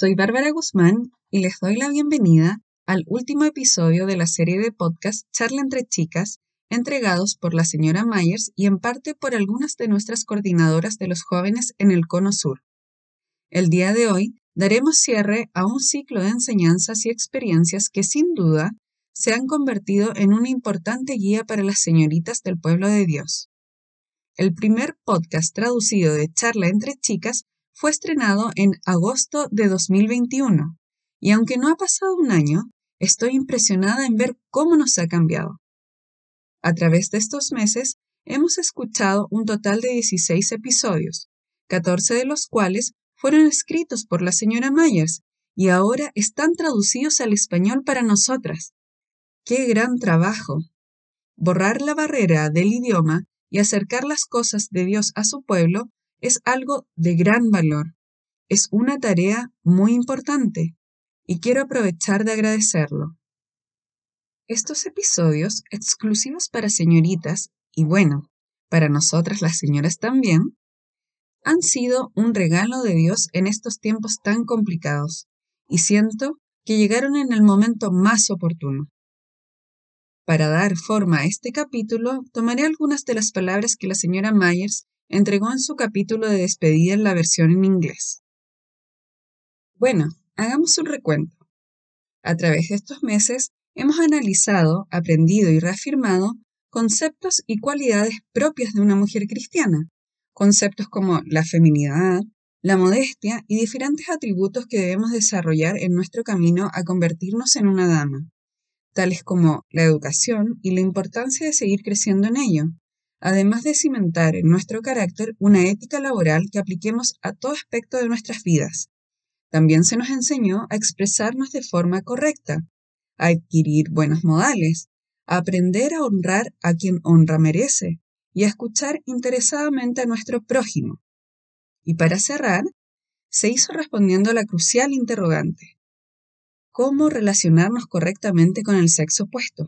Soy Bárbara Guzmán y les doy la bienvenida al último episodio de la serie de podcast Charla entre Chicas, entregados por la señora Myers y en parte por algunas de nuestras coordinadoras de los jóvenes en el Cono Sur. El día de hoy daremos cierre a un ciclo de enseñanzas y experiencias que sin duda se han convertido en una importante guía para las señoritas del pueblo de Dios. El primer podcast traducido de Charla entre Chicas fue estrenado en agosto de 2021 y aunque no ha pasado un año, estoy impresionada en ver cómo nos ha cambiado. A través de estos meses hemos escuchado un total de 16 episodios, 14 de los cuales fueron escritos por la señora Myers y ahora están traducidos al español para nosotras. ¡Qué gran trabajo! Borrar la barrera del idioma y acercar las cosas de Dios a su pueblo es algo de gran valor. Es una tarea muy importante y quiero aprovechar de agradecerlo. Estos episodios, exclusivos para señoritas y bueno, para nosotras las señoras también, han sido un regalo de Dios en estos tiempos tan complicados y siento que llegaron en el momento más oportuno. Para dar forma a este capítulo, tomaré algunas de las palabras que la señora Myers entregó en su capítulo de despedida la versión en inglés. Bueno, hagamos un recuento. A través de estos meses hemos analizado, aprendido y reafirmado conceptos y cualidades propias de una mujer cristiana, conceptos como la feminidad, la modestia y diferentes atributos que debemos desarrollar en nuestro camino a convertirnos en una dama, tales como la educación y la importancia de seguir creciendo en ello, además de cimentar en nuestro carácter una ética laboral que apliquemos a todo aspecto de nuestras vidas. También se nos enseñó a expresarnos de forma correcta, a adquirir buenos modales, a aprender a honrar a quien honra merece y a escuchar interesadamente a nuestro prójimo. Y para cerrar, se hizo respondiendo a la crucial interrogante. ¿Cómo relacionarnos correctamente con el sexo opuesto?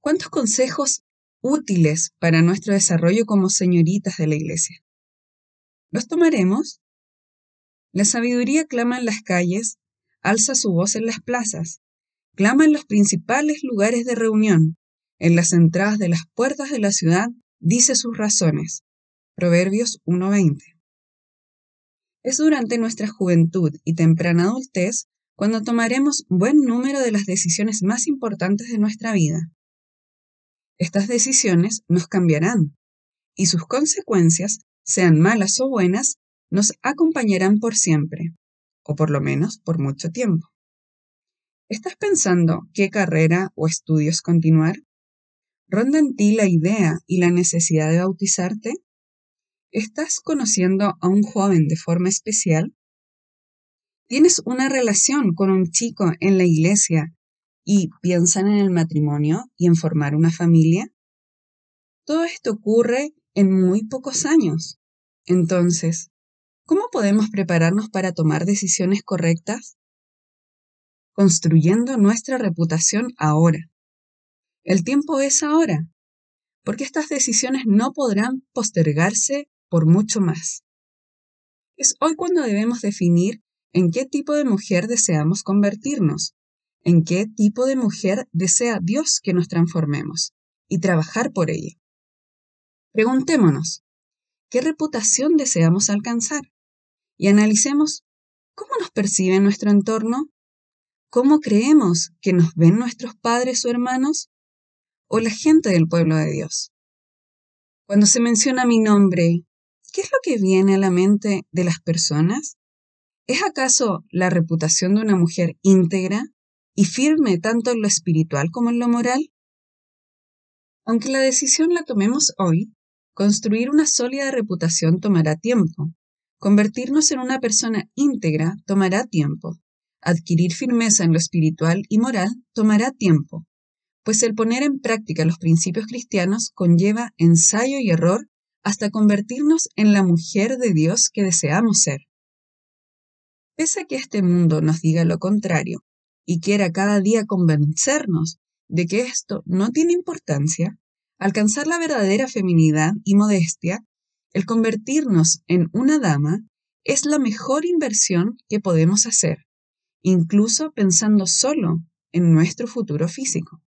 ¿Cuántos consejos útiles para nuestro desarrollo como señoritas de la Iglesia. ¿Los tomaremos? La sabiduría clama en las calles, alza su voz en las plazas, clama en los principales lugares de reunión, en las entradas de las puertas de la ciudad, dice sus razones. Proverbios 1.20. Es durante nuestra juventud y temprana adultez cuando tomaremos buen número de las decisiones más importantes de nuestra vida. Estas decisiones nos cambiarán y sus consecuencias, sean malas o buenas, nos acompañarán por siempre, o por lo menos por mucho tiempo. ¿Estás pensando qué carrera o estudios continuar? ¿Ronda en ti la idea y la necesidad de bautizarte? ¿Estás conociendo a un joven de forma especial? ¿Tienes una relación con un chico en la iglesia y piensan en el matrimonio y en formar una familia? Todo esto ocurre en muy pocos años. Entonces, ¿cómo podemos prepararnos para tomar decisiones correctas? Construyendo nuestra reputación ahora. El tiempo es ahora, porque estas decisiones no podrán postergarse por mucho más. Es hoy cuando debemos definir en qué tipo de mujer deseamos convertirnos en qué tipo de mujer desea Dios que nos transformemos y trabajar por ello. Preguntémonos, ¿qué reputación deseamos alcanzar? Y analicemos cómo nos percibe nuestro entorno, cómo creemos que nos ven nuestros padres o hermanos o la gente del pueblo de Dios. Cuando se menciona mi nombre, ¿qué es lo que viene a la mente de las personas? ¿Es acaso la reputación de una mujer íntegra, y firme tanto en lo espiritual como en lo moral? Aunque la decisión la tomemos hoy, construir una sólida reputación tomará tiempo. Convertirnos en una persona íntegra tomará tiempo. Adquirir firmeza en lo espiritual y moral tomará tiempo, pues el poner en práctica los principios cristianos conlleva ensayo y error hasta convertirnos en la mujer de Dios que deseamos ser. Pese a que este mundo nos diga lo contrario, y quiera cada día convencernos de que esto no tiene importancia, alcanzar la verdadera feminidad y modestia, el convertirnos en una dama, es la mejor inversión que podemos hacer, incluso pensando solo en nuestro futuro físico.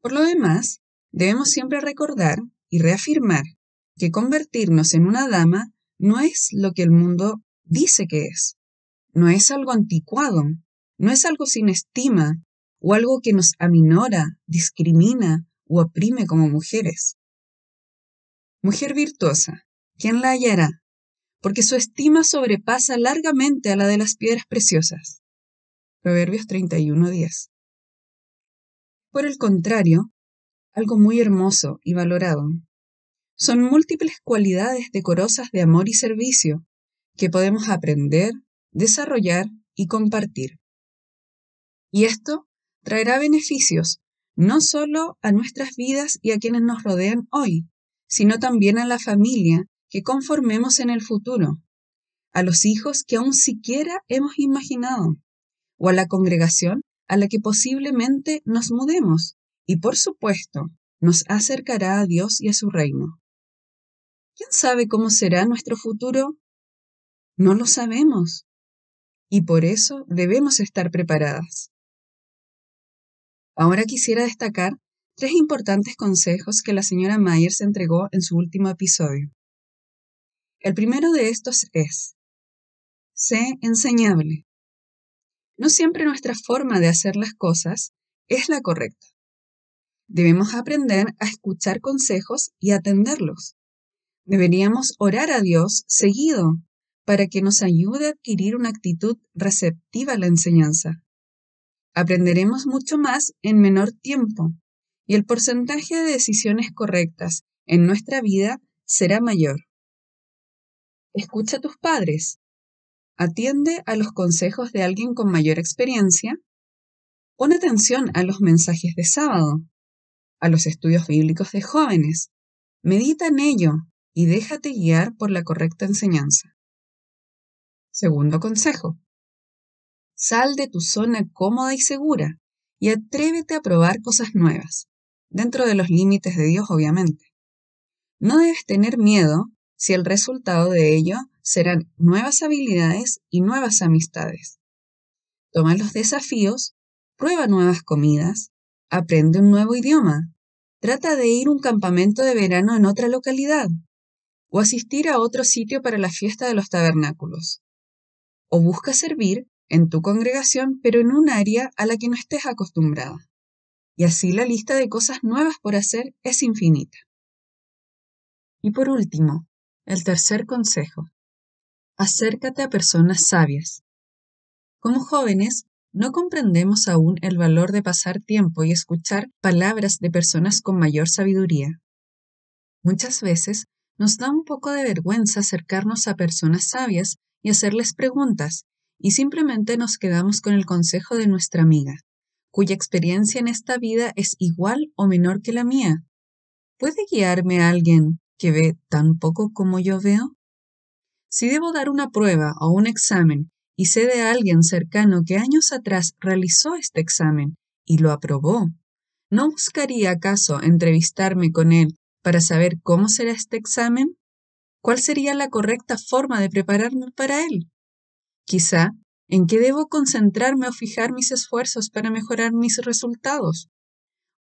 Por lo demás, debemos siempre recordar y reafirmar que convertirnos en una dama no es lo que el mundo dice que es. No es algo anticuado, no es algo sin estima o algo que nos aminora, discrimina o oprime como mujeres. Mujer virtuosa, ¿quién la hallará? Porque su estima sobrepasa largamente a la de las piedras preciosas. Proverbios 31:10. Por el contrario, algo muy hermoso y valorado son múltiples cualidades decorosas de amor y servicio que podemos aprender, desarrollar y compartir. Y esto traerá beneficios no solo a nuestras vidas y a quienes nos rodean hoy, sino también a la familia que conformemos en el futuro, a los hijos que aún siquiera hemos imaginado, o a la congregación a la que posiblemente nos mudemos, y por supuesto, nos acercará a Dios y a su reino. ¿Quién sabe cómo será nuestro futuro? No lo sabemos. Y por eso debemos estar preparadas. Ahora quisiera destacar tres importantes consejos que la señora Myers entregó en su último episodio. El primero de estos es, sé enseñable. No siempre nuestra forma de hacer las cosas es la correcta. Debemos aprender a escuchar consejos y atenderlos. Deberíamos orar a Dios seguido para que nos ayude a adquirir una actitud receptiva a la enseñanza. Aprenderemos mucho más en menor tiempo y el porcentaje de decisiones correctas en nuestra vida será mayor. Escucha a tus padres. Atiende a los consejos de alguien con mayor experiencia. Pon atención a los mensajes de sábado, a los estudios bíblicos de jóvenes. Medita en ello y déjate guiar por la correcta enseñanza. Segundo consejo. Sal de tu zona cómoda y segura y atrévete a probar cosas nuevas, dentro de los límites de Dios obviamente. No debes tener miedo si el resultado de ello serán nuevas habilidades y nuevas amistades. Toma los desafíos, prueba nuevas comidas, aprende un nuevo idioma, trata de ir a un campamento de verano en otra localidad, o asistir a otro sitio para la fiesta de los tabernáculos. O busca servir en tu congregación, pero en un área a la que no estés acostumbrada. Y así la lista de cosas nuevas por hacer es infinita. Y por último, el tercer consejo. Acércate a personas sabias. Como jóvenes, no comprendemos aún el valor de pasar tiempo y escuchar palabras de personas con mayor sabiduría. Muchas veces nos da un poco de vergüenza acercarnos a personas sabias y hacerles preguntas, y simplemente nos quedamos con el consejo de nuestra amiga, cuya experiencia en esta vida es igual o menor que la mía. ¿Puede guiarme alguien que ve tan poco como yo veo? Si debo dar una prueba o un examen y sé de alguien cercano que años atrás realizó este examen y lo aprobó, ¿no buscaría acaso entrevistarme con él para saber cómo será este examen? ¿Cuál sería la correcta forma de prepararme para él? Quizá, ¿en qué debo concentrarme o fijar mis esfuerzos para mejorar mis resultados?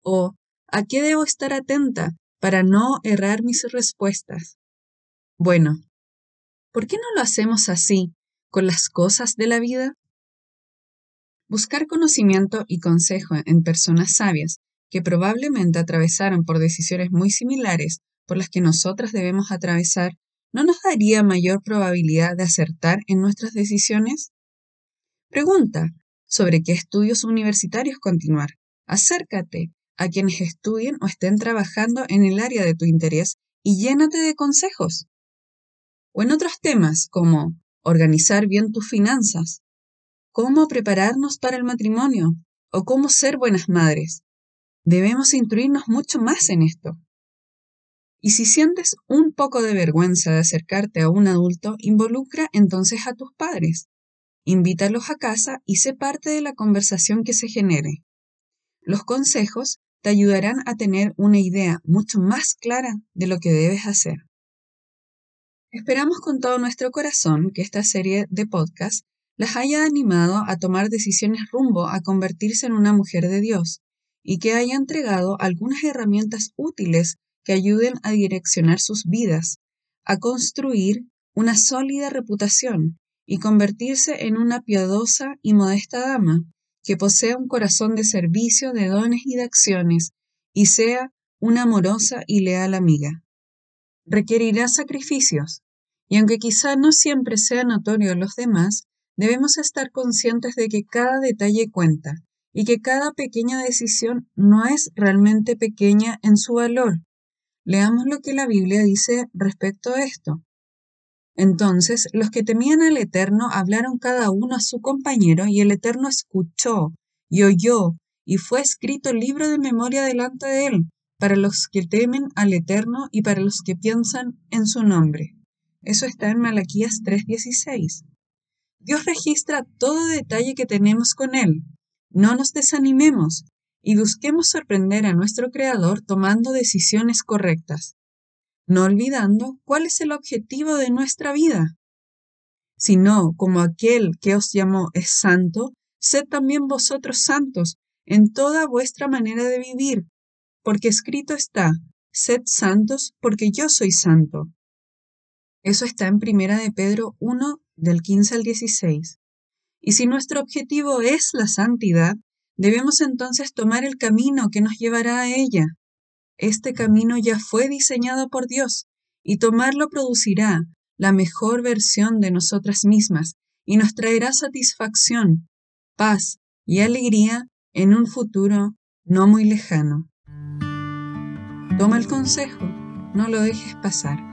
¿O a qué debo estar atenta para no errar mis respuestas? Bueno, ¿por qué no lo hacemos así con las cosas de la vida? Buscar conocimiento y consejo en personas sabias que probablemente atravesaron por decisiones muy similares por las que nosotras debemos atravesar, ¿no nos daría mayor probabilidad de acertar en nuestras decisiones? Pregunta sobre qué estudios universitarios continuar. Acércate a quienes estudien o estén trabajando en el área de tu interés y llénate de consejos. O en otros temas como organizar bien tus finanzas, cómo prepararnos para el matrimonio o cómo ser buenas madres. Debemos instruirnos mucho más en esto. Y si sientes un poco de vergüenza de acercarte a un adulto, involucra entonces a tus padres. Invítalos a casa y sé parte de la conversación que se genere. Los consejos te ayudarán a tener una idea mucho más clara de lo que debes hacer. Esperamos con todo nuestro corazón que esta serie de podcast las haya animado a tomar decisiones rumbo a convertirse en una mujer de Dios y que haya entregado algunas herramientas útiles que ayuden a direccionar sus vidas, a construir una sólida reputación y convertirse en una piadosa y modesta dama que posea un corazón de servicio, de dones y de acciones, y sea una amorosa y leal amiga. Requerirá sacrificios, y aunque quizá no siempre sea notorio a los demás, debemos estar conscientes de que cada detalle cuenta y que cada pequeña decisión no es realmente pequeña en su valor. Leamos lo que la Biblia dice respecto a esto. Entonces los que temían al Eterno hablaron cada uno a su compañero, y el Eterno escuchó y oyó, y fue escrito libro de memoria delante de él, para los que temen al Eterno y para los que piensan en su nombre. Eso está en Malaquías 3:16. Dios registra todo detalle que tenemos con Él. No nos desanimemos y busquemos sorprender a nuestro Creador tomando decisiones correctas no olvidando cuál es el objetivo de nuestra vida. Sino, como aquel que os llamó es santo, sed también vosotros santos en toda vuestra manera de vivir, porque escrito está, sed santos porque yo soy santo. Eso está en Primera de Pedro 1 del 15 al 16. Y si nuestro objetivo es la santidad, debemos entonces tomar el camino que nos llevará a ella. Este camino ya fue diseñado por Dios y tomarlo producirá la mejor versión de nosotras mismas y nos traerá satisfacción, paz y alegría en un futuro no muy lejano. Toma el consejo, no lo dejes pasar.